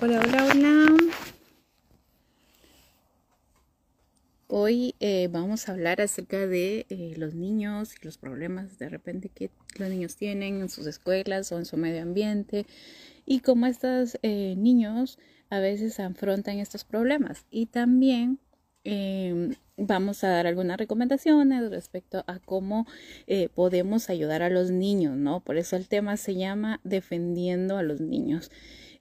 Hola, hola, hola. Hoy eh, vamos a hablar acerca de eh, los niños y los problemas de repente que los niños tienen en sus escuelas o en su medio ambiente y cómo estos eh, niños a veces afrontan estos problemas. Y también em, vamos a dar algunas recomendaciones respecto a cómo podemos ayudar a los niños, ¿no? Por eso el tema se llama Defendiendo a los niños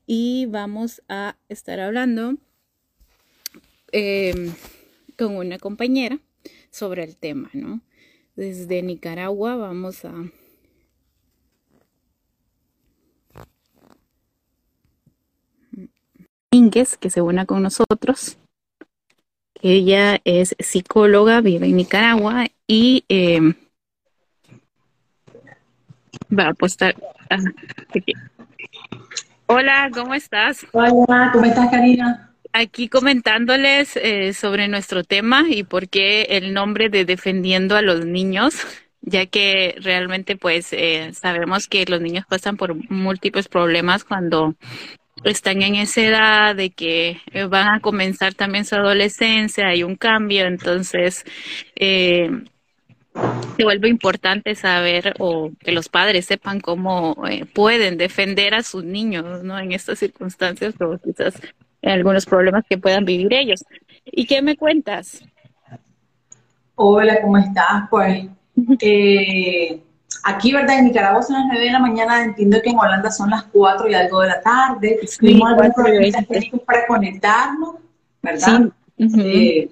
y vamos a estar hablando em, con una compañera sobre el tema, ¿no? Desde Nicaragua vamos a... que se una con nosotros. Ella es psicóloga, vive en Nicaragua y em, va a apostar. Hola, ¿cómo estás? Hola, ¿cómo estás, Karina? Aquí comentándoles eh, sobre nuestro tema y por qué el nombre de Defendiendo a los Niños, ya que realmente pues eh, sabemos que los niños pasan por múltiples problemas cuando están en esa edad de que eh, van a comenzar también su adolescencia, hay un cambio, entonces eh, se vuelve importante saber o que los padres sepan cómo eh, pueden defender a sus niños, ¿no? En estas circunstancias o quizás en algunos problemas que puedan vivir ellos. ¿Y qué me cuentas? Hola, ¿cómo estás? Pues eh, aquí, ¿verdad? En Nicaragua son las 9 de la mañana, entiendo que en Holanda son las 4 y algo de la tarde. Tuvimos algunos problemas técnicos para conectarnos, ¿verdad? Eh,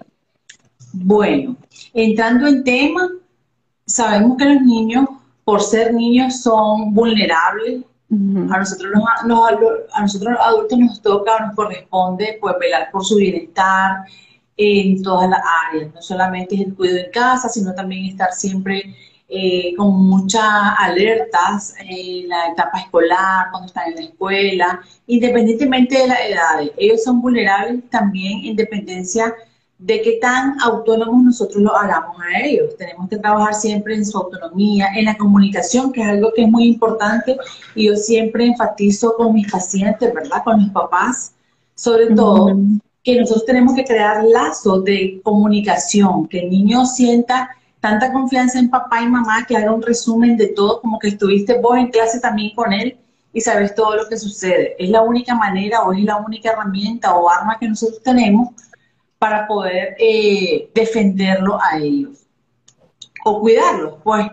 bueno, entrando en tema, sabemos que los niños, por ser niños, son vulnerables. A nosotros los, a nosotros los adultos nos toca, nos corresponde pues velar por su bienestar en todas las áreas, no solamente es el cuidado en casa, sino también estar siempre eh, con muchas alertas en la etapa escolar, cuando están en la escuela, independientemente de las edades. Ellos son vulnerables también en dependencia de qué tan autónomos nosotros lo hagamos a ellos. Tenemos que trabajar siempre en su autonomía, en la comunicación, que es algo que es muy importante y yo siempre enfatizo con mis pacientes, ¿verdad? Con mis papás, sobre todo, que nosotros tenemos que crear lazos de comunicación, que el niño sienta tanta confianza en papá y mamá que haga un resumen de todo, como que estuviste vos en clase también con él y sabes todo lo que sucede. Es la única manera o es la única herramienta o arma que nosotros tenemos para poder eh, defenderlo a ellos o cuidarlos, pues,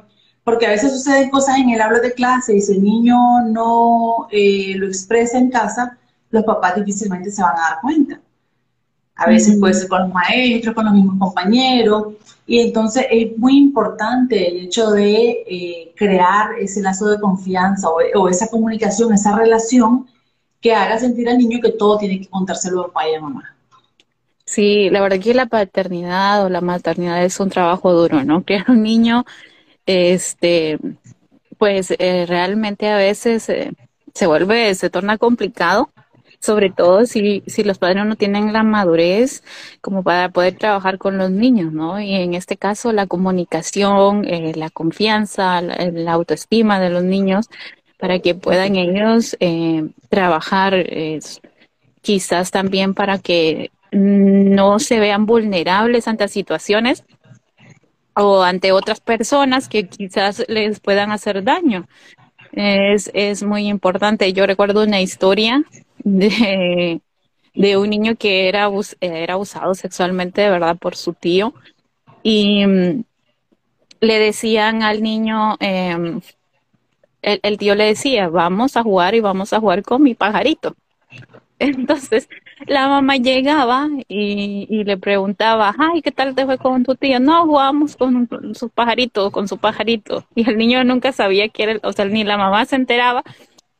porque a veces suceden cosas en el habla de clase y si el niño no eh, lo expresa en casa, los papás difícilmente se van a dar cuenta. A veces puede ser con los maestros, con los mismos compañeros, y entonces es muy importante el hecho de eh, crear ese lazo de confianza o, o, esa comunicación, esa relación que haga sentir al niño que todo tiene que contárselo a papá y a mamá. Sí, la verdad que la paternidad o la maternidad es un trabajo duro, ¿no? Criar un niño, este, pues eh, realmente a veces eh, se vuelve, se torna complicado, sobre todo si, si los padres no tienen la madurez como para poder trabajar con los niños, ¿no? Y en este caso la comunicación, eh, la confianza, la, autoestima de los niños para que puedan ellos trabajar, quizás también para que no se vean vulnerables ante situaciones o ante otras personas que quizás les puedan hacer daño. Es, es muy importante. Yo recuerdo una historia de, de un niño que era, era abusado sexualmente, de verdad, por su tío. Y mm, le decían al niño, em, el, el tío le decía, vamos a jugar y vamos a jugar con mi pajarito. Entonces, la mamá llegaba y, le preguntaba, ay, ¿qué tal te fue con tu tía? No, jugamos con, su pajarito, con su pajarito. Y el niño nunca sabía que era, o sea, ni la mamá se enteraba.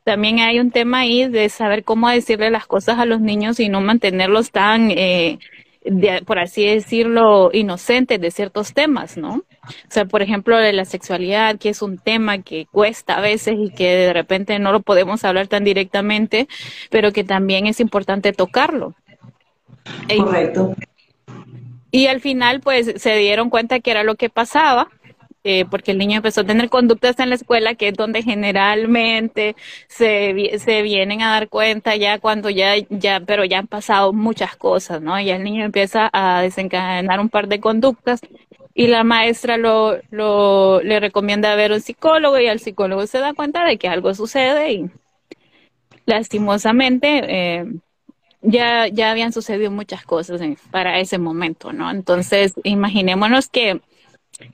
También hay un tema ahí de saber cómo decirle las cosas a los niños y no mantenerlos tan, eh, por así decirlo, inocentes de ciertos temas, ¿no? O sea, por ejemplo, de la sexualidad, que es un tema que cuesta a veces y que de repente no lo podemos hablar tan directamente, pero que también es importante tocarlo. Correcto. Y al final, pues, se dieron cuenta que era lo que pasaba eh, porque el niño empezó a tener conductas en la escuela, que es donde generalmente se, se vienen a dar cuenta ya cuando ya, ya, pero ya han pasado muchas cosas, ¿no? Ya el niño empieza a desencadenar un par de conductas y la maestra lo, lo, le recomienda ver un psicólogo y el psicólogo se da cuenta de que algo sucede y lastimosamente eh, ya, ya habían sucedido muchas cosas para ese momento, ¿no? Entonces, imaginémonos que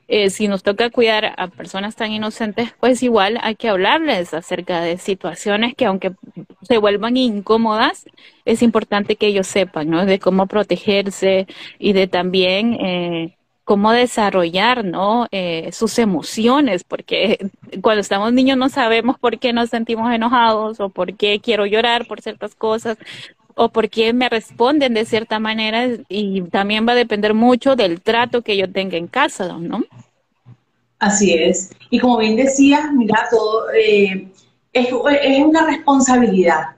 eh, si nos toca cuidar a personas tan inocentes, pues igual hay que hablarles acerca de situaciones que aunque se vuelvan incómodas, es importante que ellos sepan, ¿no? De cómo protegerse y de también eh, cómo desarrollar, ¿no? Eh, sus emociones, porque cuando estamos niños no sabemos por qué nos sentimos enojados o por qué quiero llorar por ciertas cosas o por qué me responden de cierta manera y también va a depender mucho del trato que yo tenga en casa, ¿no? Así es. Y como bien decías, mira, todo eh, es, es, una responsabilidad.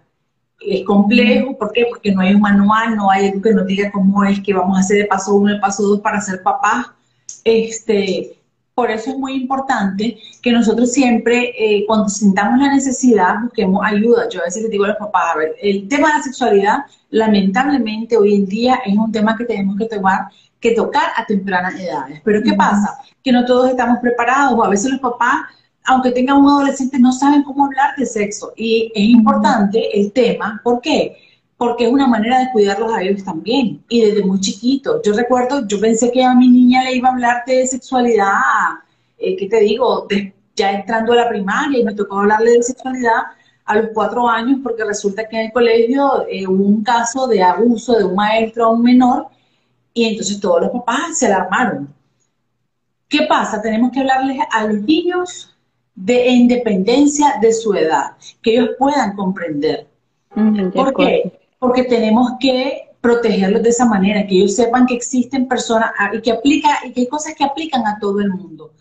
Es complejo, ¿por qué? Porque no hay un manual, no hay algo que nos diga cómo es que vamos a hacer el paso uno, el paso dos para ser papá. Este, por eso es muy importante que nosotros siempre, eh, cuando sintamos la necesidad, busquemos ayuda. Yo a veces les digo a los papás, a ver, el tema de la sexualidad, lamentablemente hoy en día es un tema que tenemos que tomar, que tocar a tempranas edades. Pero ¿qué pasa? Que no todos estamos preparados, o a veces los papás, aunque tengan un adolescente, no saben cómo hablar de sexo. Y es importante el tema, ¿por qué? porque es una manera de cuidarlos a ellos también, y desde muy chiquito. Yo recuerdo, yo pensé que a mi niña le iba a hablar de sexualidad, eh, ¿qué te digo? ya entrando a la primaria, y me tocó hablarle de sexualidad a los cuatro años, porque resulta que en el colegio eh, hubo un caso de abuso de un maestro a un menor, y entonces todos los papás se alarmaron. ¿Qué pasa? Tenemos que hablarles a los niños de independencia de su edad, que ellos puedan comprender. Mm, ¿Por qué? porque tenemos que protegerlos de esa manera, que ellos sepan que existen personas ah, y que aplica y que hay cosas que aplican a todo el mundo,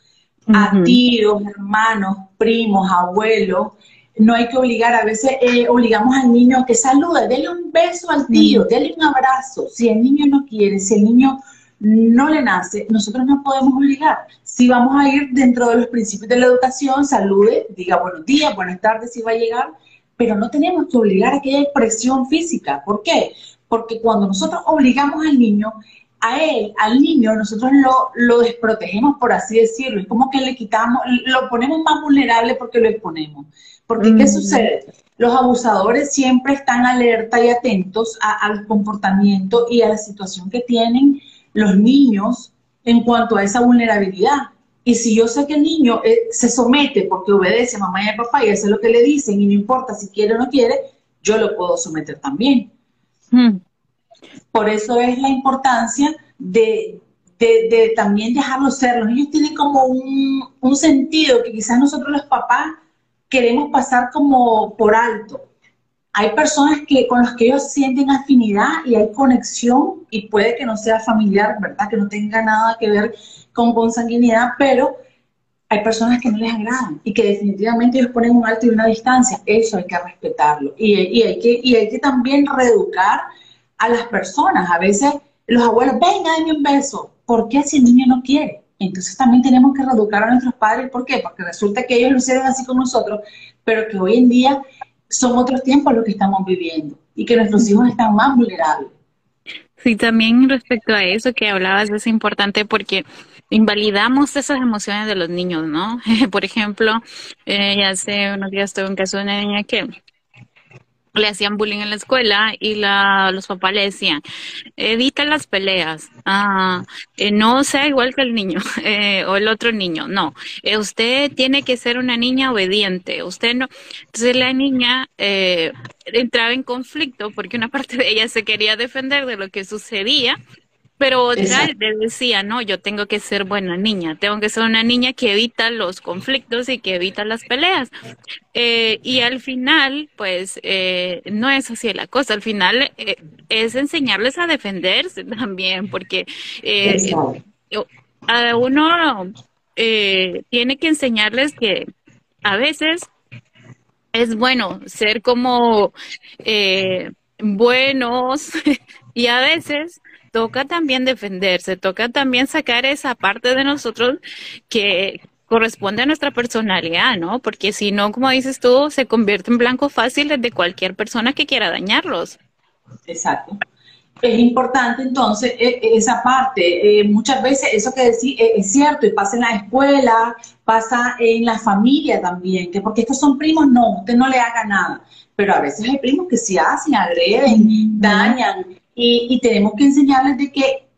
a tíos, hermanos, primos, abuelos. No hay que obligar, a veces eh, obligamos al niño a que salude, déle un beso al tío, déle un abrazo. Si el niño no quiere, si el niño no le nace, nosotros no podemos obligar. Si vamos a ir dentro de los principios de la educación, salude, diga buenos días, buenas tardes si va a llegar, pero no tenemos que obligar a que haya presión física. ¿Por qué? Porque cuando nosotros obligamos al niño, a él, al niño, nosotros lo, lo desprotegemos, por así decirlo. Es como que le quitamos, lo ponemos más vulnerable porque lo exponemos. Porque, ¿qué mm. sucede? Los abusadores siempre están alerta y atentos al comportamiento y a la situación que tienen los niños en cuanto a esa vulnerabilidad. Y si yo sé que el niño eh, se somete porque obedece a mamá y a papá y hace lo que le dicen y no importa si quiere o no quiere, yo lo puedo someter también. Hmm. Por eso es la importancia de, también dejarlo ser. Los niños tienen como un, un sentido que quizás nosotros los papás queremos pasar como por alto. Hay personas que con las que ellos sienten afinidad y hay conexión y puede que no sea familiar, ¿verdad? Que no tenga nada que ver con consanguinidad, pero hay personas que no les agradan y que definitivamente ellos ponen un alto y una distancia. Eso hay que respetarlo. Y, hay, que, también reeducar a las personas. A veces los abuelos, venga, denme un beso. ¿Por qué si el niño no quiere? Entonces también tenemos que reeducar a nuestros padres. ¿Por qué? Porque resulta que ellos lo hicieron así con nosotros, pero que hoy en día son otros tiempos los que estamos viviendo y que nuestros hijos están más vulnerables. Sí, también respecto a eso que hablabas es importante porque invalidamos esas emociones de los niños, ¿no? Por ejemplo, eh, hace unos días tuve un caso de una niña que le hacían bullying en la escuela y la, los papás le decían, evita las peleas, ah, eh, no sea igual que el niño eh, o el otro niño, no, eh, usted tiene que ser una niña obediente, usted no. Entonces la niña entraba en conflicto porque una parte de ella se quería defender de lo que sucedía pero otra le decía, no, yo tengo que ser buena niña, tengo que ser una niña que evita los conflictos y que evita las peleas. Eh, y al final, pues, eh, no es así la cosa, al final eh, es enseñarles a defenderse también, porque a uno tiene que enseñarles que a veces es bueno ser como buenos y a veces toca también defenderse, toca también sacar esa parte de nosotros que corresponde a nuestra personalidad, ¿no? Porque si no, como dices tú, se convierte en blanco fácil de cualquier persona que quiera dañarlos. Exacto. Es importante entonces e, e, esa parte. Eh, muchas veces eso que decís e, es cierto y pasa en la escuela, pasa en la familia también, que porque estos son primos, no, usted no le haga nada. Pero a veces hay primos que se hacen, agreden, dañan y, y tenemos que enseñarles de que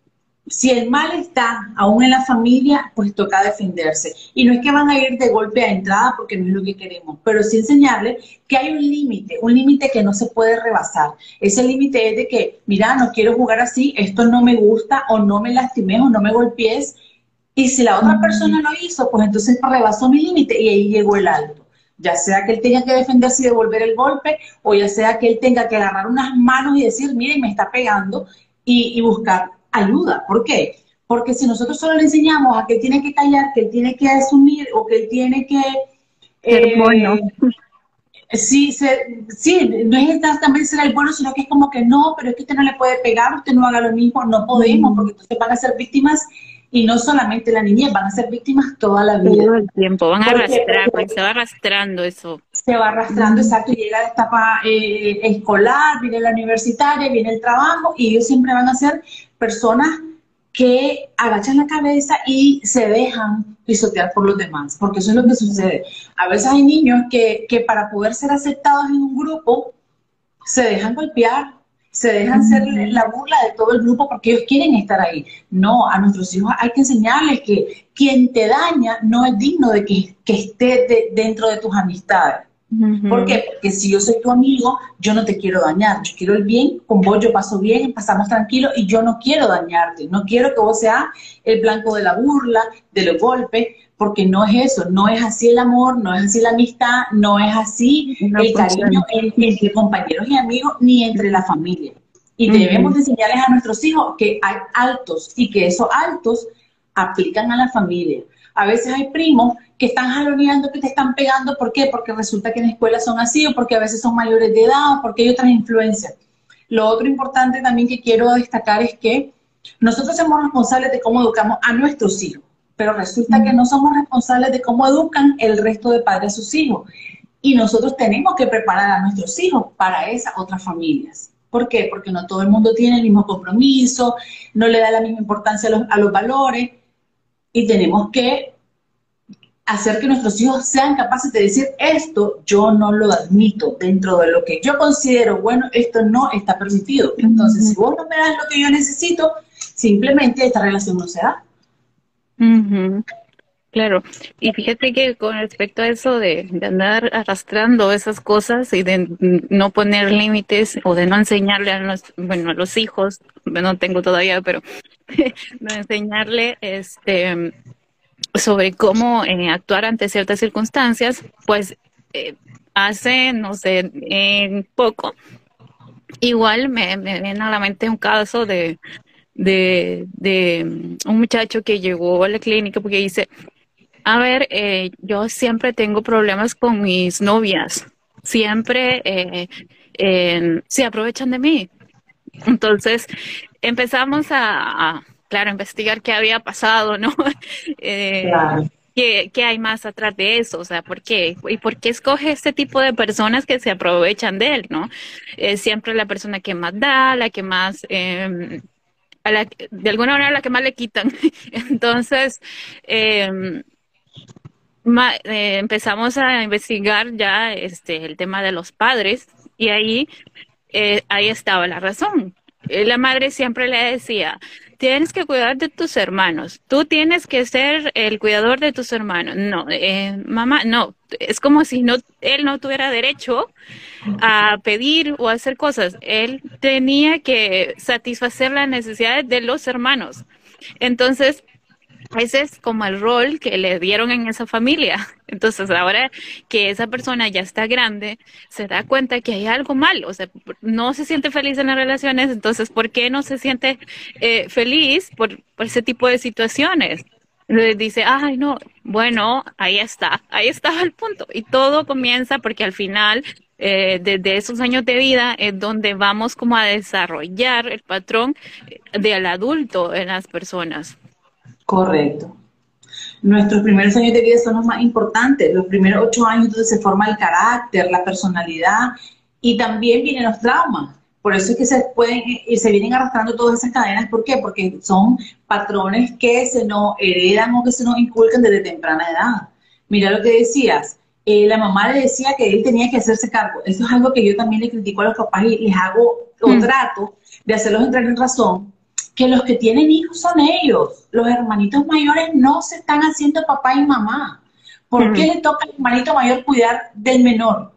si el mal está aún en la familia, pues toca defenderse. Y no es que van a ir de golpe a entrada porque no es lo que queremos, pero sí enseñarle que hay un límite, un límite que no se puede rebasar. Ese límite es de que, mira, no quiero jugar así, esto no me gusta, o no me lastimes, o no me golpees. Y si la otra persona lo hizo, pues entonces rebasó mi límite y ahí llegó el alto. Ya sea que él tenga que defenderse y devolver el golpe, o ya sea que él tenga que agarrar unas manos y decir, miren, me está pegando, y, y buscar ayuda. ¿Por qué? Porque si nosotros solo le enseñamos a que él tiene que callar, que él tiene que asumir o que él tiene que... Eh, bueno. Sí, sí, no es exactamente ser el bueno, sino que es como que no, pero es que usted no le puede pegar, usted no haga lo mismo, no podemos, porque entonces van a ser víctimas y no solamente la niñez, van a ser víctimas toda la vida. Todo el tiempo, van a arrastrar, se va arrastrando eso. Se va arrastrando, exacto, llega la etapa eh, escolar, viene la universitaria, viene el trabajo y ellos siempre van a ser personas que agachan la cabeza y se dejan pisotear por los demás, porque eso es lo que sucede. A veces hay niños que, que para poder ser aceptados en un grupo se dejan golpear, se dejan ser la burla de todo el grupo porque ellos quieren estar ahí. No, a nuestros hijos hay que enseñarles que quien te daña no es digno de que, que esté dentro de tus amistades. ¿Por qué? Porque si yo soy tu amigo, yo no te quiero dañar, yo quiero el bien, con vos yo paso bien, pasamos tranquilo y yo no quiero dañarte, no quiero que vos seas el blanco de la burla, de los golpes, porque no es eso, no es así el amor, no es así la amistad, no es así el cariño entre, compañeros y amigos, ni entre la familia. Y debemos enseñarles a nuestros hijos que hay altos y que esos altos aplican a la familia. A veces hay primos que están jaloneando, que te están pegando. ¿Por qué? Porque resulta que en la escuela son así, o porque a veces son mayores de edad, o porque hay otras influencias. Lo otro importante también que quiero destacar es que nosotros somos responsables de cómo educamos a nuestros hijos, pero resulta que no somos responsables de cómo educan el resto de padres a sus hijos. Y nosotros tenemos que preparar a nuestros hijos para esas otras familias. ¿Por qué? Porque no todo el mundo tiene el mismo compromiso, no le da la misma importancia a los, a los valores y tenemos que hacer que nuestros hijos sean capaces de decir esto yo no lo admito dentro de lo que yo considero bueno, esto no está permitido. Entonces, si vos no me das lo que yo necesito, simplemente esta relación no se da. Claro, y fíjate que con respecto a eso de, andar arrastrando esas cosas y de no poner límites o de no enseñarle a los, bueno, a los hijos, no tengo todavía, pero de enseñarle este sobre cómo eh, actuar ante ciertas circunstancias, pues eh, hace, no sé, poco, igual me, viene a la mente un caso de, de, de mm, un muchacho que llegó a la clínica porque dice, a ver, eh, yo siempre tengo problemas con mis novias, siempre se aprovechan de mí. Entonces empezamos a claro, investigar qué había pasado, ¿no? Eh, ¿qué, hay más atrás de eso? O sea, ¿por qué? ¿Y por qué escoge este tipo de personas que se aprovechan de él, ¿no? siempre la persona que más da, la que más... De alguna manera la que más le quitan. Entonces, em, eh, empezamos a investigar ya este, el tema de los padres y ahí, eh, ahí estaba la razón. La madre siempre le decía, tienes que cuidar de tus hermanos, tú tienes que ser el cuidador de tus hermanos. No, eh, mamá, no, es como si no, él no tuviera derecho a pedir o hacer cosas. Él tenía que satisfacer las necesidades de los hermanos. Entonces, ese es como el rol que le dieron en esa familia. Entonces, ahora que esa persona ya está grande, se da cuenta que hay algo mal, o sea, no se siente feliz en las relaciones, entonces, ¿por qué no se siente eh, feliz por, ese tipo de situaciones? Le dice, ay, no, bueno, ahí está, ahí estaba el punto. Y todo comienza porque al final eh, desde esos años de vida es donde vamos como a desarrollar el patrón del adulto en las personas. Correcto. Nuestros primeros años de vida son los más importantes. Los primeros ocho años donde se forma el carácter, la personalidad y también vienen los traumas. Por eso es que se pueden y se vienen arrastrando todas esas cadenas. ¿Por qué? Porque son patrones que se nos heredan o que se nos inculcan desde temprana edad. Mira lo que decías. Eh, la mamá le decía que él tenía que hacerse cargo. Eso es algo que yo también le critico a los papás y les hago o mm. trato de hacerlos entrar en razón, que los que tienen hijos son ellos. Los hermanitos mayores no se están haciendo papá y mamá. ¿Por qué le toca al hermanito mayor cuidar del menor?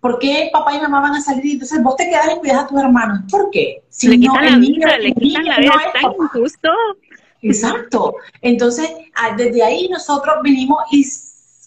¿Por qué papá y mamá van a salir entonces vos te quedas y cuidas a tus hermanos? ¿Por qué? Si le quitan la vida, le quitan la vida, es tan injusto. Exacto. Entonces, desde ahí nosotros vinimos y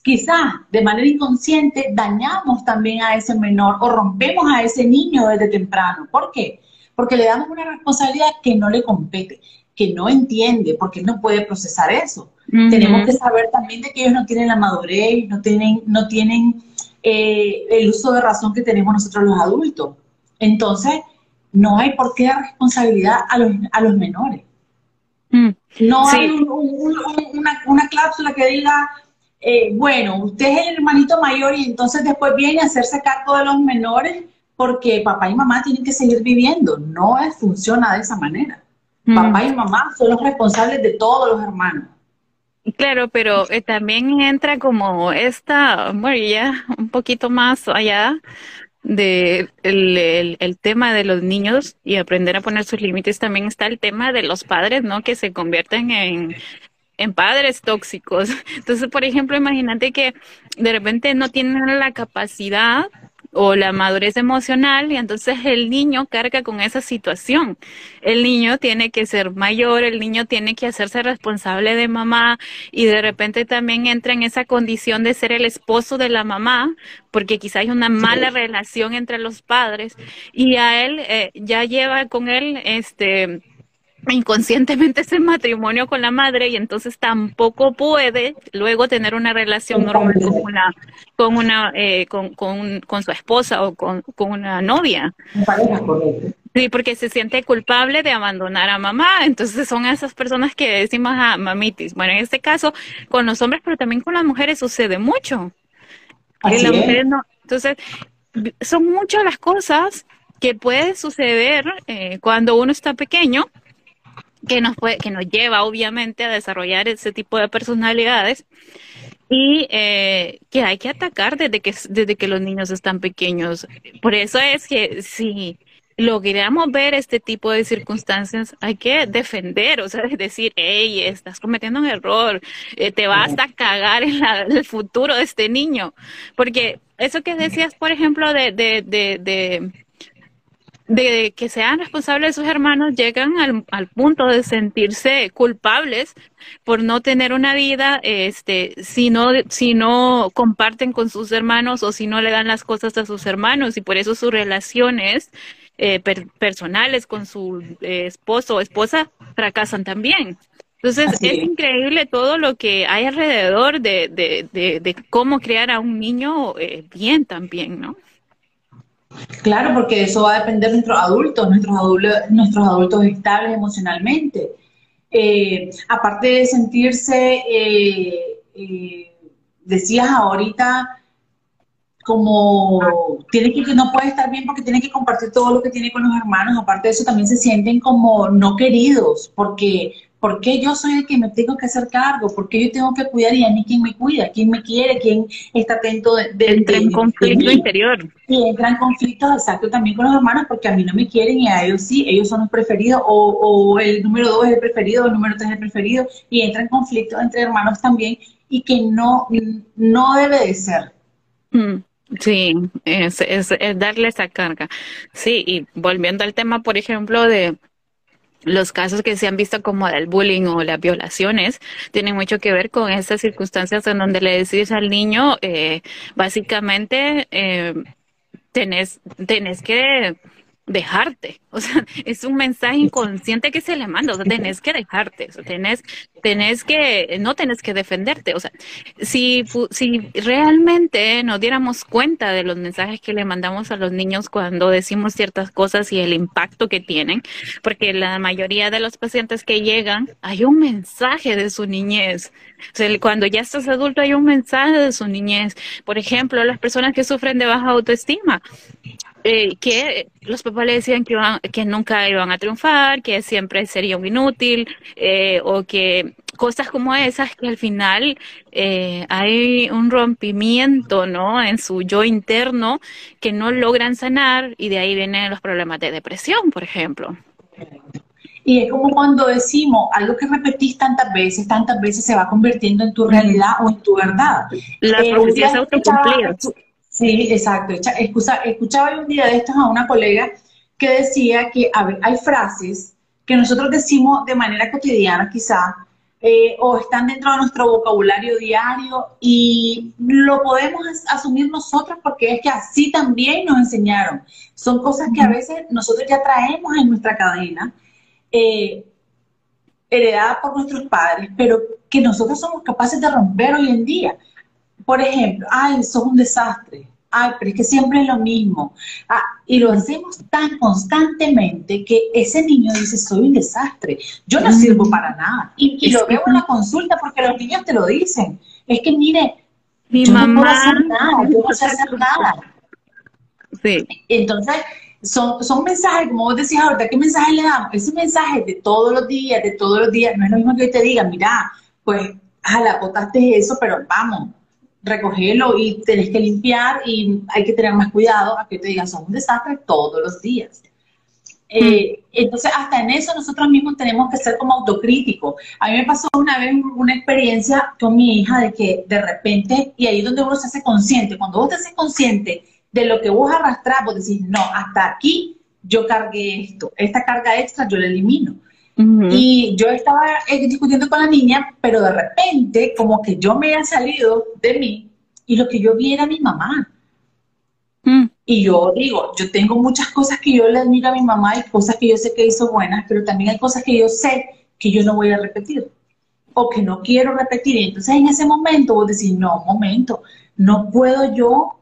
quizás de manera inconsciente dañamos también a ese menor o rompemos a ese niño desde temprano. ¿Por qué? Porque le damos una responsabilidad que no le compete, que no entiende, porque no puede procesar eso. Tenemos que saber también de que ellos no tienen la madurez, no tienen, no tienen eh, el uso de razón que tenemos nosotros los adultos. Entonces, no hay por qué dar responsabilidad a los, a los menores. Mm. No hay una, una cláusula que diga, eh, bueno, usted es el hermanito mayor y entonces después viene a hacerse cargo de los menores porque papá y mamá tienen que seguir viviendo. No es, funciona de esa manera. Mm. Papá y mamá son los responsables de todos los hermanos. Claro, pero eh, también entra como esta, bueno, ya un poquito más allá de el, el, tema de los niños y aprender a poner sus límites, también está el tema de los padres, ¿no? Que se convierten en, en padres tóxicos. Entonces, por ejemplo, imagínate que de repente no tienen la capacidad o la madurez emocional y entonces el niño carga con esa situación. El niño tiene que ser mayor, el niño tiene que hacerse responsable de mamá y de repente también entra en esa condición de ser el esposo de la mamá porque quizá hay una mala relación entre los padres y a él eh, ya lleva con él este inconscientemente ese matrimonio con la madre y entonces tampoco puede luego tener una relación normal con una con una eh, con, con, con, su esposa o con, con una novia. Sí porque se siente culpable de abandonar a mamá. Entonces son esas personas que decimos a ah, mamitis bueno en este caso con los hombres pero también con las mujeres sucede mucho. Las mujeres no entonces son muchas las cosas que puede suceder eh, cuando uno está pequeño que nos, puede, que nos lleva obviamente a desarrollar ese tipo de personalidades y eh, que hay que atacar desde que, desde que los niños están pequeños. Por eso es que si logramos ver este tipo de circunstancias, hay que defender, o sea, decir, hey, estás cometiendo un error, eh, te vas a cagar en, el futuro de este niño. Porque eso que decías, por ejemplo, de, de, de de que sean responsables de sus hermanos llegan al, al, punto de sentirse culpables por no tener una vida, este, si no, si no comparten con sus hermanos o si no le dan las cosas a sus hermanos y por eso sus relaciones eh, personales con su eh, esposo o esposa fracasan también. Entonces es increíble todo lo que hay alrededor de, de, de, de cómo crear a un niño eh, bien también, ¿no? Claro, porque eso va a depender de nuestros adultos, nuestros adultos, nuestros adultos estables emocionalmente. Eh, aparte de sentirse, eh, eh, decías ahorita, como tiene que, no puede estar bien porque tiene que compartir todo lo que tiene con los hermanos, aparte de eso también se sienten como no queridos, porque ¿Por qué yo soy el que me tengo que hacer cargo? ¿Por qué yo tengo que cuidar y a mí quién me cuida? ¿Quién me quiere? ¿Quién está atento de, de Entra en conflicto interior. Y entra en conflicto, exacto, también con los hermanos porque a mí no me quieren y a ellos sí, ellos son los preferidos o, o el número dos es el preferido o el número tres es el preferido y entra en conflicto entre hermanos también y que no, no debe de ser. Mm. Sí, es, es, es, darle esa carga. Sí, y volviendo al tema, por ejemplo, de los casos que se han visto como el bullying o las violaciones tienen mucho que ver con esas circunstancias en donde le decís al niño, eh, básicamente, eh, tenés, tenés que dejarte. O sea, es un mensaje inconsciente que se le manda. O sea, tenés que dejarte. O sea, tenés, tenés que, no tenés que defenderte. O sea, si, si realmente nos diéramos cuenta de los mensajes que le mandamos a los niños cuando decimos ciertas cosas y el impacto que tienen, porque la mayoría de los pacientes que llegan, hay un mensaje de su niñez. O sea, cuando ya estás adulto, hay un mensaje de su niñez. Por ejemplo, las personas que sufren de baja autoestima eh, que los papás le decían que, que nunca iban a triunfar, que siempre sería un inútil, eh, o que cosas como esas que al final eh, hay un rompimiento, ¿no? En su yo interno que no logran sanar y de ahí vienen los problemas de depresión, por ejemplo. Y es como cuando decimos algo que repetís tantas veces, tantas veces se va convirtiendo en tu realidad o en tu verdad. La eh, profecía es autocumplida. Sí, exacto. escuchaba un día de estos a una colega que decía que hay frases que nosotros decimos de manera cotidiana quizá, eh, o están dentro de nuestro vocabulario diario y lo podemos asumir nosotros porque es que así también nos enseñaron. Son cosas que a veces nosotros ya traemos en nuestra cadena, eh, heredada por nuestros padres, pero que nosotros somos capaces de romper hoy en día. Por ejemplo, ay, sos un desastre. Ay, pero es que siempre es lo mismo. Ah, y lo hacemos tan constantemente que ese niño dice, soy un desastre, yo no sirvo para nada. Y, lo veo en la consulta porque los niños te lo dicen. Es que mire, mi mamá no puedo hacer nada, yo no sé hacer nada. Sí. Entonces, son, son mensajes, como vos decías ahorita, ¿qué mensaje le damos? Ese mensaje de todos los días, de todos los días, no es lo mismo que yo te diga, mira, pues, la botaste eso, pero vamos, recogerlo y tenés que limpiar y hay que tener más cuidado a que te digan, son un desastre todos los días. Eh, mm. entonces, hasta en eso nosotros mismos tenemos que ser como autocríticos. A mí me pasó una vez una experiencia con mi hija de que de repente, y ahí es donde uno se hace consciente, cuando vos te haces consciente de lo que vos arrastrás, vos decís, no, hasta aquí yo cargué esto, esta carga extra yo la elimino. Y yo estaba eh, discutiendo con la niña, pero de repente como que yo me había salido de mí y lo que yo vi era mi mamá. Mm. Y yo digo, yo tengo muchas cosas que yo le admiro a mi mamá y cosas que yo sé que hizo buenas, pero también hay cosas que yo sé que yo no voy a repetir o que no quiero repetir. Y entonces en ese momento vos decís, no, momento, no puedo yo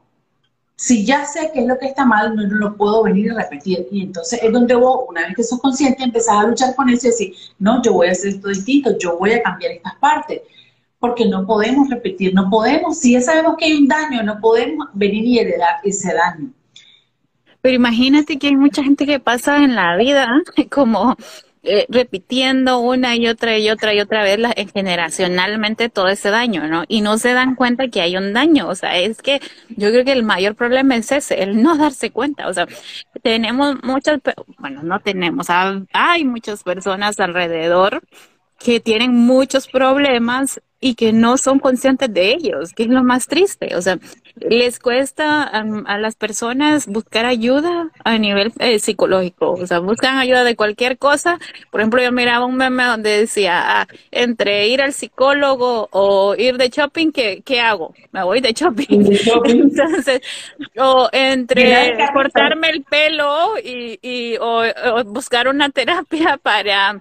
si ya sé qué es lo que está mal, no, lo puedo venir y repetir. Y entonces es donde vos, una vez que sos consciente, empezás a luchar con eso y decir, no, yo voy a hacer esto distinto, yo voy a cambiar estas partes. Porque no podemos repetir, no podemos, si ya sabemos que hay un daño, no podemos venir y heredar ese daño. Pero imagínate que hay mucha gente que pasa en la vida como eh, repitiendo una y otra y otra y otra vez la, generacionalmente todo ese daño, ¿no? Y no se dan cuenta que hay un daño, o sea, es que yo creo que el mayor problema es ese, el no darse cuenta, o sea, tenemos muchas, bueno, no tenemos, hay muchas personas alrededor que tienen muchos problemas y que no son conscientes de ellos, que es lo más triste. O sea, les cuesta a, las personas buscar ayuda a nivel eh, psicológico. O sea, buscan ayuda de cualquier cosa. Por ejemplo, yo miraba un meme donde decía, ah, entre ir al psicólogo o ir de shopping, ¿qué, qué hago? Me voy de shopping. Entonces, o entre cortarme el pelo y, y o buscar una terapia para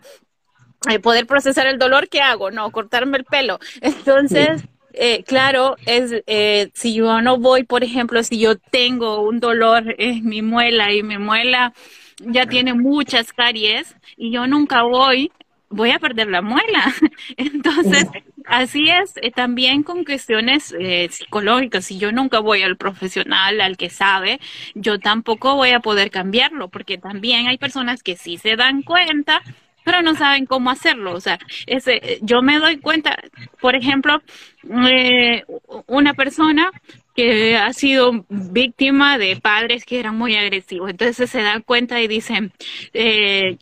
poder procesar el dolor, ¿qué hago? No, cortarme el pelo. Entonces, eh, claro, es eh, si yo no voy, por ejemplo, si yo tengo un dolor en mi muela y mi muela ya tiene muchas caries y yo nunca voy, voy a perder la muela. Entonces, así es también con cuestiones psicológicas. Si yo nunca voy al profesional, al que sabe, yo tampoco voy a poder cambiarlo, porque también hay personas que sí se dan cuenta pero no saben cómo hacerlo. O sea, ese, yo me doy cuenta, por ejemplo, eh, una persona que ha sido víctima de padres que eran muy agresivos. Entonces se dan cuenta y dicen, eh,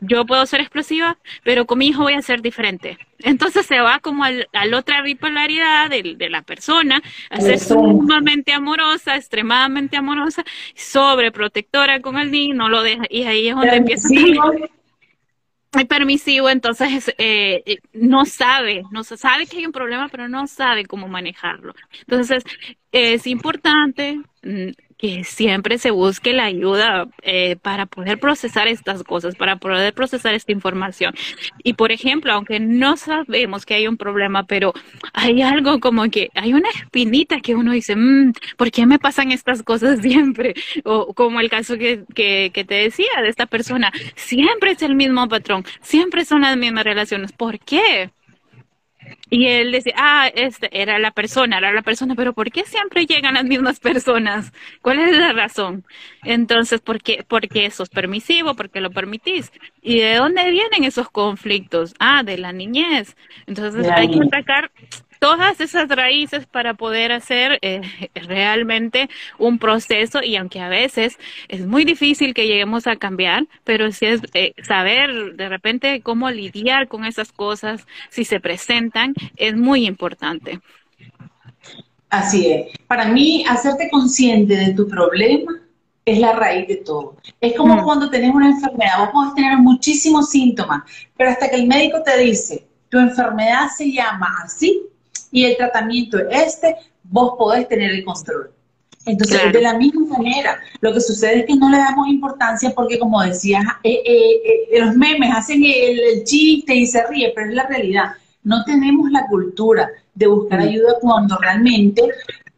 yo puedo ser explosiva, pero con mi hijo voy a ser diferente. Entonces se va como al, a la otra bipolaridad de, de, la persona, a ser sumamente amorosa, extremadamente amorosa, sobreprotectora con el niño, no lo deja, y ahí es donde empieza es permisivo, entonces eh, no sabe, no sabe que hay un problema, pero no sabe cómo manejarlo. Entonces es importante mm, que siempre se busque la ayuda eh, para poder procesar estas cosas, para poder procesar esta información. Y por ejemplo, aunque no sabemos que hay un problema, pero hay algo como que hay una espinita que uno dice, mmm, ¿por qué me pasan estas cosas siempre? O como el caso que, que, que te decía de esta persona, siempre es el mismo patrón, siempre son las mismas relaciones. ¿Por qué? Y él decía, ah, este era la persona, era la persona, pero ¿por qué siempre llegan las mismas personas? ¿Cuál es la razón? Entonces, ¿por qué, porque eso es permisivo? ¿Por qué lo permitís? ¿Y de dónde vienen esos conflictos? Ah, de la niñez. Entonces, hay que atacar todas esas raíces para poder hacer eh, realmente un proceso y aunque a veces es muy difícil que lleguemos a cambiar, pero sí es eh, saber de repente cómo lidiar con esas cosas si se presentan es muy importante. Así es. Para mí, hacerte consciente de tu problema es la raíz de todo. Es como mm. cuando tenés una enfermedad, vos podés tener muchísimos síntomas, pero hasta que el médico te dice, tu enfermedad se llama así, y el tratamiento es este, vos podés tener el control. Entonces, de la misma manera, lo que sucede es que no le damos importancia porque, como decías, eh, eh, eh, los memes hacen el, chiste y se ríe, pero es la realidad. No tenemos la cultura de buscar mm. ayuda cuando realmente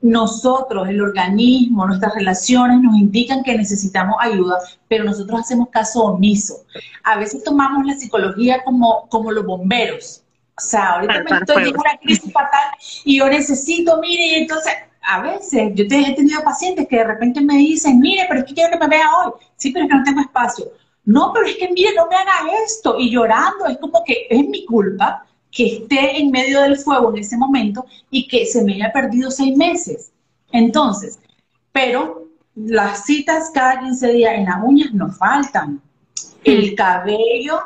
nosotros, el organismo, nuestras relaciones nos indican que necesitamos ayuda, pero nosotros hacemos caso omiso. A veces tomamos la psicología como, como los bomberos o sea, ahorita me estoy en una crisis fatal y yo necesito, mire, y entonces a veces yo he tenido pacientes que de repente me dicen, mire, pero es que quiero que me vea hoy. Sí, pero es que no tengo espacio. No, pero es que mire, no me haga esto. Y llorando, es como que es mi culpa que esté en medio del fuego en ese momento y que se me haya perdido seis meses. Entonces, pero las citas cada 15 días en las uñas no faltan. El cabello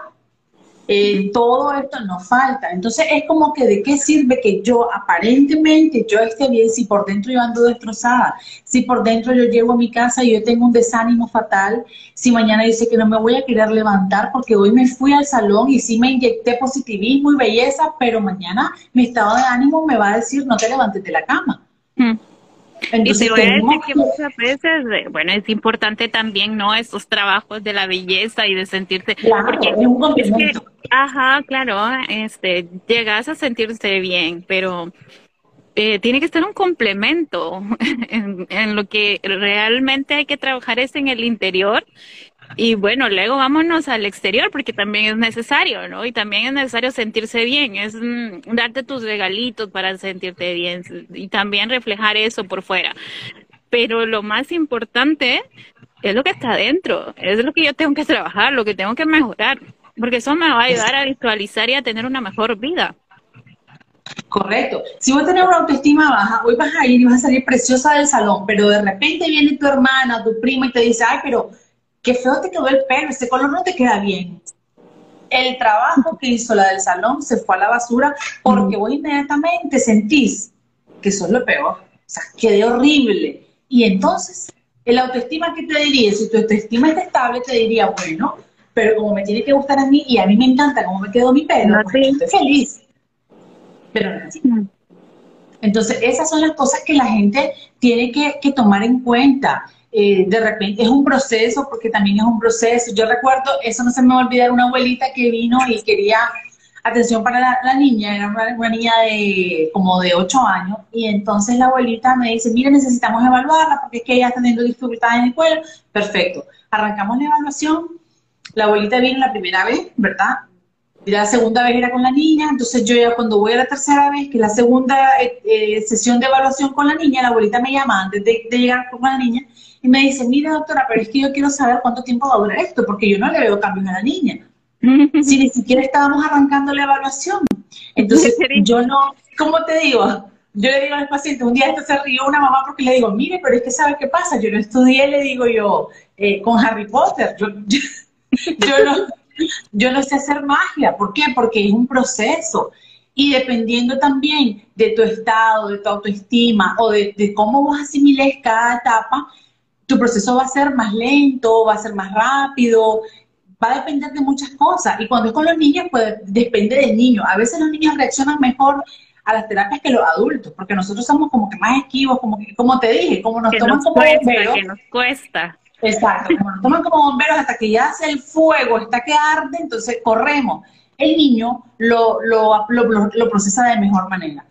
eh, todo esto nos falta. Entonces es como que de qué sirve que yo aparentemente yo esté bien si por dentro yo ando destrozada, si por dentro yo llego a mi casa y yo tengo un desánimo fatal, si mañana dice que no me voy a querer levantar porque hoy me fui al salón y sí me inyecté positivismo y belleza, pero mañana mi estado de ánimo me va a decir no te levantes de la cama. Mm y te voy a decir que muchas veces, eh, bueno, es importante también, ¿no? Estos trabajos de la belleza y de sentirte, porque es que, ajá, claro, este, llegas a sentirse bien, pero eh, tiene que ser un complemento en, en, lo que realmente hay que trabajar es en el interior y bueno, luego vámonos al exterior porque también es necesario, ¿no? Y también es necesario sentirse bien, es mm, darte tus regalitos para sentirte bien y también reflejar eso por fuera. Pero lo más importante es lo que está adentro, es lo que yo tengo que trabajar, lo que tengo que mejorar, porque eso me va a ayudar a visualizar y a tener una mejor vida. Correcto. Si vos tenés una autoestima baja, hoy vas a ir y vas a salir preciosa del salón, pero de repente viene tu hermana, tu prima y te dice, ay, pero qué feo te quedó el pelo, ese color no te queda bien. El trabajo que hizo la del salón se fue a la basura porque vos inmediatamente sentís que eso es lo peor. O sea, quedé horrible. Y entonces, el autoestima que te diría, si tu autoestima es estable, te diría, bueno, pero como me tiene que gustar a mí y a mí me encanta cómo me quedó mi pelo, pues estoy feliz. Pero no así. Entonces, esas son las cosas que la gente tiene que, que tomar en cuenta. Eh, de repente es un proceso, porque también es un proceso. Yo recuerdo, eso no se me va a olvidar, una abuelita que vino y quería atención para la, niña, era una, niña de como de 8 años, y entonces la abuelita me dice, mire, necesitamos evaluarla porque es que ella está teniendo dificultades en el cuello. Perfecto, arrancamos la evaluación, la abuelita vino la primera vez, ¿verdad? Y la segunda vez era con la niña, entonces yo ya cuando voy a la tercera vez, que es la segunda eh, eh, sesión de evaluación con la niña, la abuelita me llama antes de, de llegar con la niña y me dice, mira doctora, pero es que yo quiero saber cuánto tiempo va a durar esto, porque yo no le veo cambios a la niña. si ni siquiera estábamos arrancando la evaluación. Entonces, yo no, ¿cómo te digo? Yo le digo al paciente, un día esto se rió una mamá porque le digo, mire, pero es que ¿sabe qué pasa? Yo no estudié, le digo yo, eh, con Harry Potter. Yo, yo, no, yo no sé hacer magia. ¿Por qué? Porque es un proceso. Y dependiendo también de tu estado, de tu autoestima o de, de cómo vos asimiles cada etapa, tu proceso va a ser más lento, va a ser más rápido, va a depender de muchas cosas. Y cuando es con los niños, pues depende del niño. A veces los niños reaccionan mejor a las terapias que los adultos, porque nosotros somos como que más esquivos, como que, como te dije, como nos toman como bomberos. Que nos cuesta. Exacto, como nos toman como bomberos hasta que ya hace el fuego, está que arde, entonces corremos. El niño lo, lo, lo, procesa de mejor manera.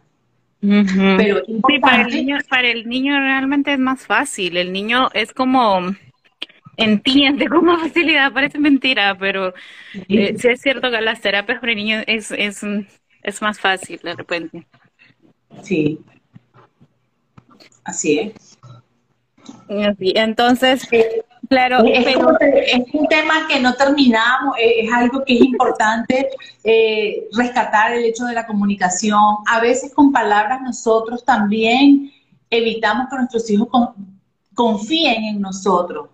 Pero para el, niño, para el niño realmente es más fácil. El niño es como entiende con más facilidad, parece mentira, pero eh, sí. es cierto que las terapias para niños es, es, es más fácil de repente. Sí, así es. Entonces, claro, es, un tema que no terminamos, es, algo que es importante eh, rescatar el hecho de la comunicación. A veces con palabras nosotros también evitamos que nuestros hijos confíen en nosotros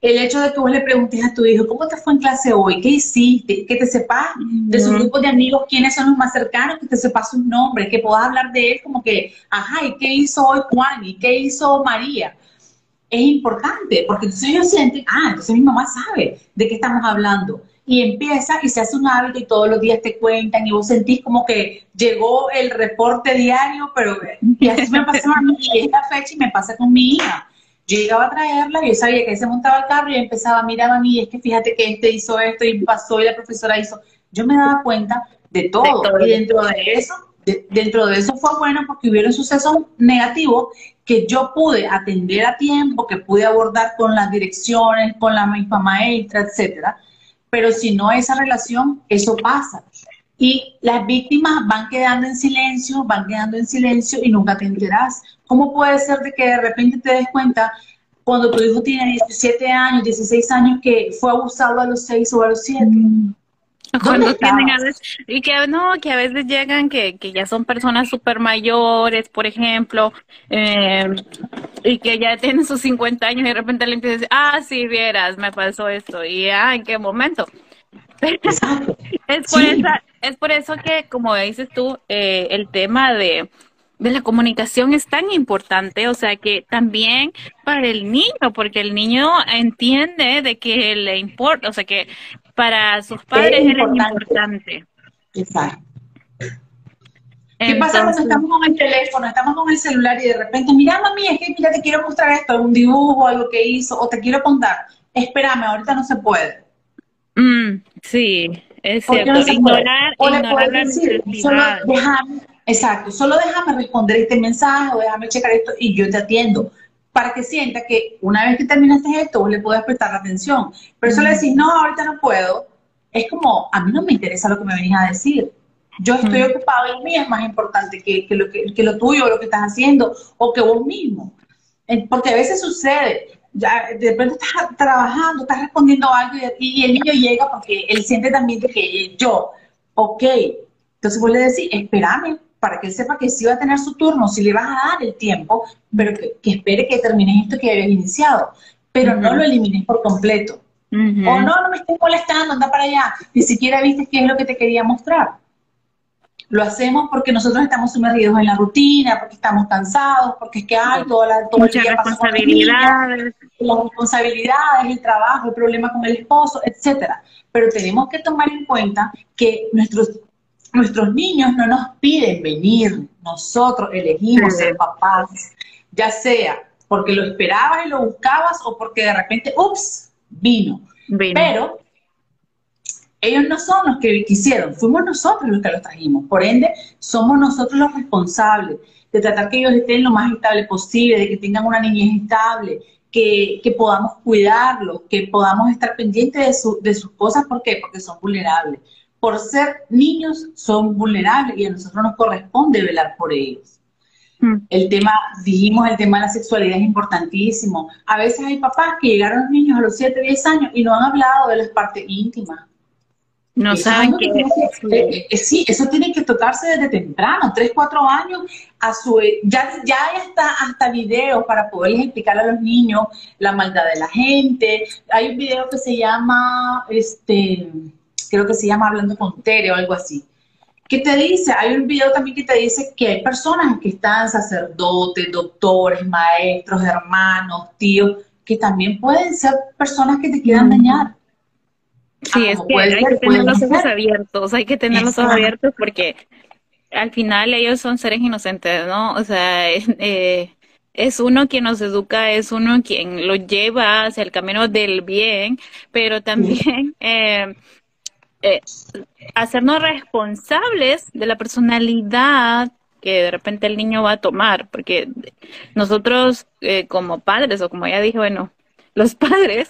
el hecho de que vos le preguntes a tu hijo, ¿cómo te fue en clase hoy? ¿Qué hiciste? Que te sepas de su grupo de amigos, quiénes son los más cercanos, que te sepas sus nombres, que puedas hablar de él como que, ajá, ¿y qué hizo hoy Juan? ¿Y qué hizo María? Es importante, porque entonces ellos sienten, ah, entonces mi mamá sabe de qué estamos hablando. Y empieza y se hace un hábito y todos los días te cuentan y vos sentís como que llegó el reporte diario, pero y así me pasó a mí y esta fecha y me pasa con mi hija yo llegaba a traerla, yo sabía que se montaba el carro y empezaba, mira mí, es que fíjate que este hizo esto y pasó y la profesora hizo. Yo me daba cuenta de todo. Y dentro de eso, dentro de eso fue bueno porque hubieron sucesos negativos que yo pude atender a tiempo, que pude abordar con las direcciones, con la misma maestra, etcétera. Pero si no esa relación, eso pasa. Y las víctimas van quedando en silencio, van quedando en silencio y nunca te enteras. ¿Cómo puede ser de que de repente te des cuenta cuando tu hijo tiene 17 años, 16 años, que fue abusado a los 6 o a los 7? Mm. Cuando tienen a veces, y que no, que a veces llegan que, que ya son personas súper mayores, por ejemplo, eh, y que ya tienen sus 50 años y de repente le empiezan a decir, ah, sí, vieras, me pasó esto, y ah, ¿en qué momento? es, por es por eso que, como dices tú, eh, el tema de de la comunicación es tan importante, o sea que también para el niño, porque el niño entiende de que le importa, o sea que para sus padres es, importante. Exacto. ¿Qué pasa cuando estamos con el teléfono, estamos con el celular y de repente, mira mami, es que mira, te quiero mostrar esto, un dibujo, algo que hizo, o te quiero contar, espérame, ahorita no se puede. Mm, sí, es cierto. ignorar, ignorar la necesidad. Exacto, solo déjame responder este mensaje o déjame checar esto y yo te atiendo para que sienta que una vez que terminaste esto, vos le puedes prestar atención. Pero eso le decís, no, ahorita no puedo, es como, a mí no me interesa lo que me venís a decir. Yo estoy ocupado y a mí es más importante que, lo, que, que lo tuyo, lo que estás haciendo, o que vos mismo. Porque a veces sucede, ya de repente estás trabajando, estás respondiendo algo y, y, el niño llega porque él siente también que yo, ok, entonces vos le decís, espérame, para que él sepa que sí va a tener su turno, si le vas a dar el tiempo, pero que, espere que termines esto que habías iniciado, pero no lo elimines por completo. O no, no me estés molestando, anda para allá, ni siquiera viste qué es lo que te quería mostrar. Lo hacemos porque nosotros estamos sumergidos en la rutina, porque estamos cansados, porque es que hay toda la, todo Muchas responsabilidades. las responsabilidades, el trabajo, el problema con el esposo, etcétera. Pero tenemos que tomar en cuenta que nuestros nuestros niños no nos piden venir, nosotros elegimos ser papás, ya sea porque lo esperabas y lo buscabas o porque de repente, ups, vino. Pero ellos no son los que quisieron, fuimos nosotros los que los trajimos. Por ende, somos nosotros los responsables de tratar que ellos estén lo más estable posible, de que tengan una niñez estable, que, podamos cuidarlos, que podamos estar pendientes de, su, de sus cosas. ¿Por qué? Porque son vulnerables por ser niños son vulnerables y a nosotros nos corresponde velar por ellos. Hmm. El tema, dijimos, el tema de la sexualidad es importantísimo. A veces hay papás que llegaron los niños a los 7, 10 años y no han hablado de las partes íntimas. No saben que, eh, eh, sí, eso tiene que tocarse desde temprano, 3, 4 años, a su ya, ya hay hasta, hasta videos para poderles explicar a los niños la maldad de la gente. Hay un video que se llama este creo que se llama Hablando con Tere o algo así. ¿Qué te dice? Hay un video también que te dice que hay personas que están sacerdotes, doctores, maestros, hermanos, tíos, que también pueden ser personas que te quieran dañar. Sí, es que hay que tener los ojos abiertos, hay que tener los ojos abiertos porque al final ellos son seres inocentes, ¿no? O sea, eh, es uno quien nos educa, es uno quien lo lleva hacia el camino del bien, pero también eh, eh, hacernos responsables de la personalidad que de repente el niño va a tomar, porque nosotros eh, como padres, o como ya dije, bueno, los padres,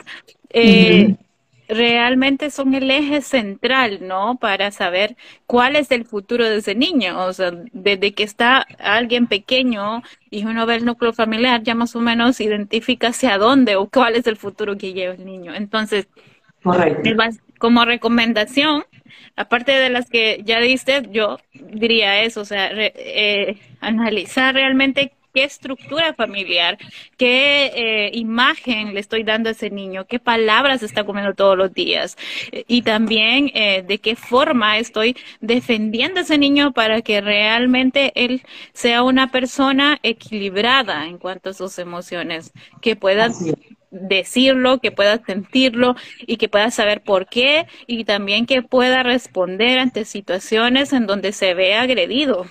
eh, realmente son el eje central, ¿no? Para saber cuál es el futuro de ese niño. O sea, desde que está alguien pequeño y uno ve el núcleo familiar, ya más o menos identifica hacia dónde o cuál es el futuro que lleva el niño. Entonces, como recomendación, aparte de las que ya diste, yo diría eso, o sea, eh, analizar realmente qué estructura familiar, qué eh, imagen le estoy dando a ese niño, qué palabras está comiendo todos los días y también eh, de qué forma estoy defendiendo a ese niño para que realmente él sea una persona equilibrada en cuanto a sus emociones, que pueda decirlo, que pueda sentirlo y que pueda saber por qué y también que pueda responder ante situaciones en donde se ve agredido.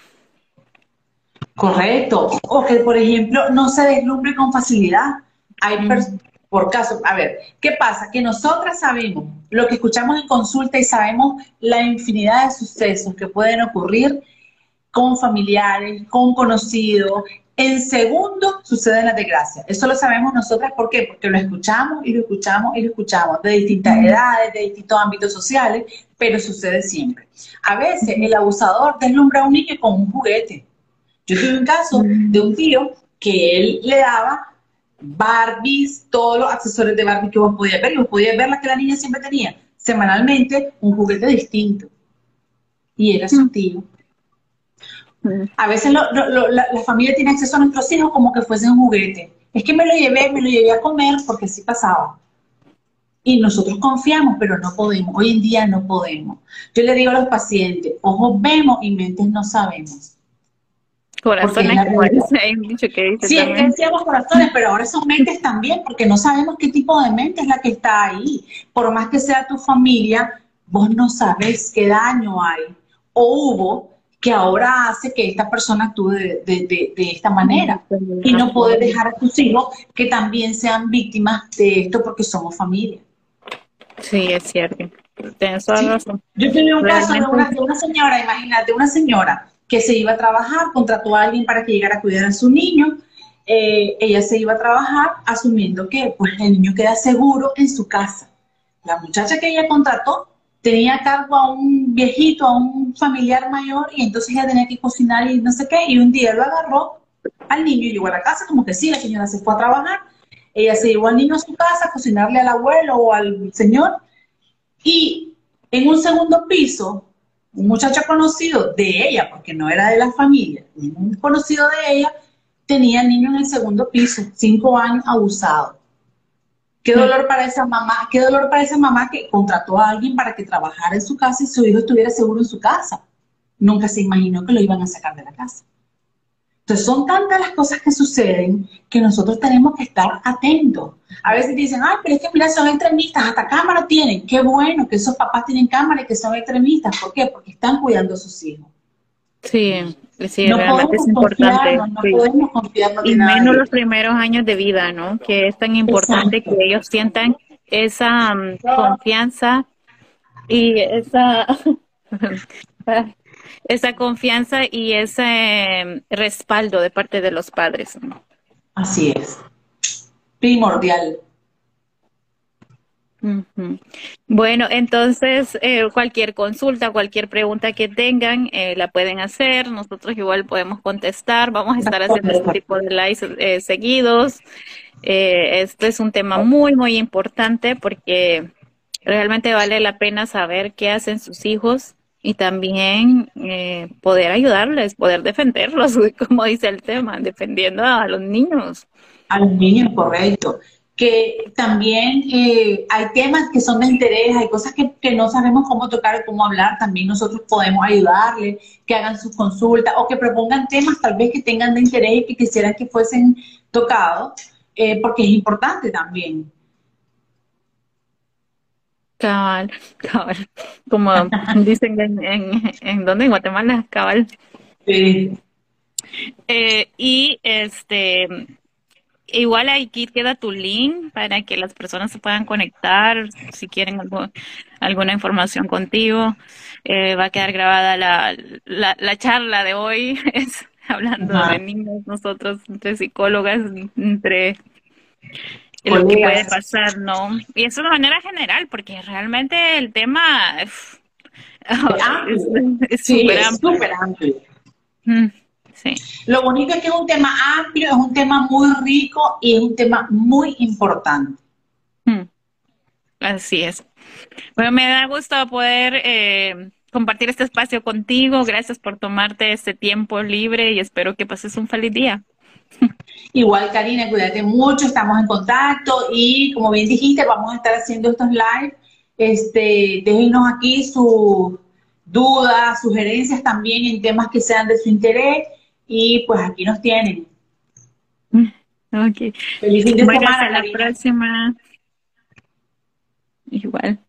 Correcto. O que, por ejemplo, no se deslumbre con facilidad. Hay por caso, a ver, ¿qué pasa? Que nosotras sabemos lo que escuchamos en consulta y sabemos la infinidad de sucesos que pueden ocurrir con familiares, con conocidos. En segundo suceden las desgracias. Eso lo sabemos nosotras, ¿por qué? Porque lo escuchamos y lo escuchamos y lo escuchamos de distintas edades, de distintos ámbitos sociales, pero sucede siempre. A veces el abusador deslumbra a un niño con un juguete yo tuve un caso de un tío que él le daba Barbies, todos los accesorios de Barbie que vos podías ver, y vos podías ver las que la niña siempre tenía, semanalmente, un juguete distinto. Y era su tío. A veces la, familia tiene acceso a nuestros hijos como que fuesen un juguete. Es que me lo llevé, me lo llevé a comer porque así pasaba. Y nosotros confiamos, pero no podemos. Hoy en día no podemos. Yo le digo a los pacientes, ojos vemos y mentes no sabemos. Corazones, dicho que dice. Sí, decíamos corazones, pero ahora son mentes también, porque no sabemos qué tipo de mente es la que está ahí. Por más que sea tu familia, vos no sabes qué daño hay o hubo que ahora hace que esta persona actúe de, esta manera. Y no puedes dejar a tus hijos que también sean víctimas de esto porque somos familia. Sí, es cierto. Tienes razón. Yo tenía un caso de una, de una señora, imagínate, una señora que se iba a trabajar, contrató a alguien para que llegara a cuidar a su niño. Eh, ella se iba a trabajar asumiendo que pues, el niño queda seguro en su casa. La muchacha que ella contrató tenía cargo a un viejito, a un familiar mayor, y entonces ella tenía que cocinar y no sé qué, y un día lo agarró al niño y llegó a la casa, como que sí, la señora se fue a trabajar, ella se llevó al niño a su casa a cocinarle al abuelo o al señor, y en un segundo piso un muchacho conocido de ella, porque no era de la familia, un conocido de ella, tenía niño en el segundo piso, cinco años abusado. Qué dolor para esa mamá, qué dolor para esa mamá que contrató a alguien para que trabajara en su casa y su hijo estuviera seguro en su casa. Nunca se imaginó que lo iban a sacar de la casa. Entonces son tantas las cosas que suceden que nosotros tenemos que estar atentos. A veces dicen, ay, pero es que mira, son extremistas, hasta cámara tienen. Qué bueno que esos papás tienen cámara y que son extremistas. ¿Por qué? Porque están cuidando a sus hijos. Sí, sí, realmente es importante. No podemos confiar Y menos los primeros años de vida, ¿no? Que es tan importante que ellos sientan esa mm, confianza y esa esa confianza y ese em, respaldo de parte de los padres. Así es. Primordial. Bueno, entonces eh, cualquier consulta, cualquier pregunta que tengan, eh, la pueden hacer. Nosotros igual podemos contestar. Vamos a estar haciendo este tipo de lives eh, seguidos. este es un tema muy, muy importante porque realmente vale la pena saber qué hacen sus hijos y también eh, poder ayudarles, poder defenderlos, como dice el tema, defendiendo a los niños. A los niños, correcto. Que también eh, hay temas que son de interés, hay cosas que, que no sabemos cómo tocar o cómo hablar, también nosotros podemos ayudarles, que hagan sus consultas o que propongan temas tal vez que tengan de interés y que quisieran que fuesen tocados, eh, porque es importante también. Cabal, cabal. Como dicen en, en, en donde, en Guatemala, cabal. Sí. Eh, y este, igual aquí queda tu link para que las personas se puedan conectar si quieren alguna información contigo. Eh, va a quedar grabada la, la, charla de hoy, es hablando de niños, nosotros entre psicólogas, entre lo que puede pasar, ¿no? Y eso de manera general, porque realmente el tema es súper amplio. Mm, sí. Lo bonito es que es un tema amplio, es un tema muy rico y es un tema muy importante. Mm, así es. Bueno, me da gusto poder eh, compartir este espacio contigo. Gracias por tomarte este tiempo libre y espero que pases un feliz día. Igual, Karina, cuídate mucho, estamos en contacto y como bien dijiste, vamos a estar haciendo estos live. Este, déjenos aquí sus dudas, sugerencias también en temas que sean de su interés y pues aquí nos tienen. Ok. Feliz fin de semana. Hasta la próxima. Igual.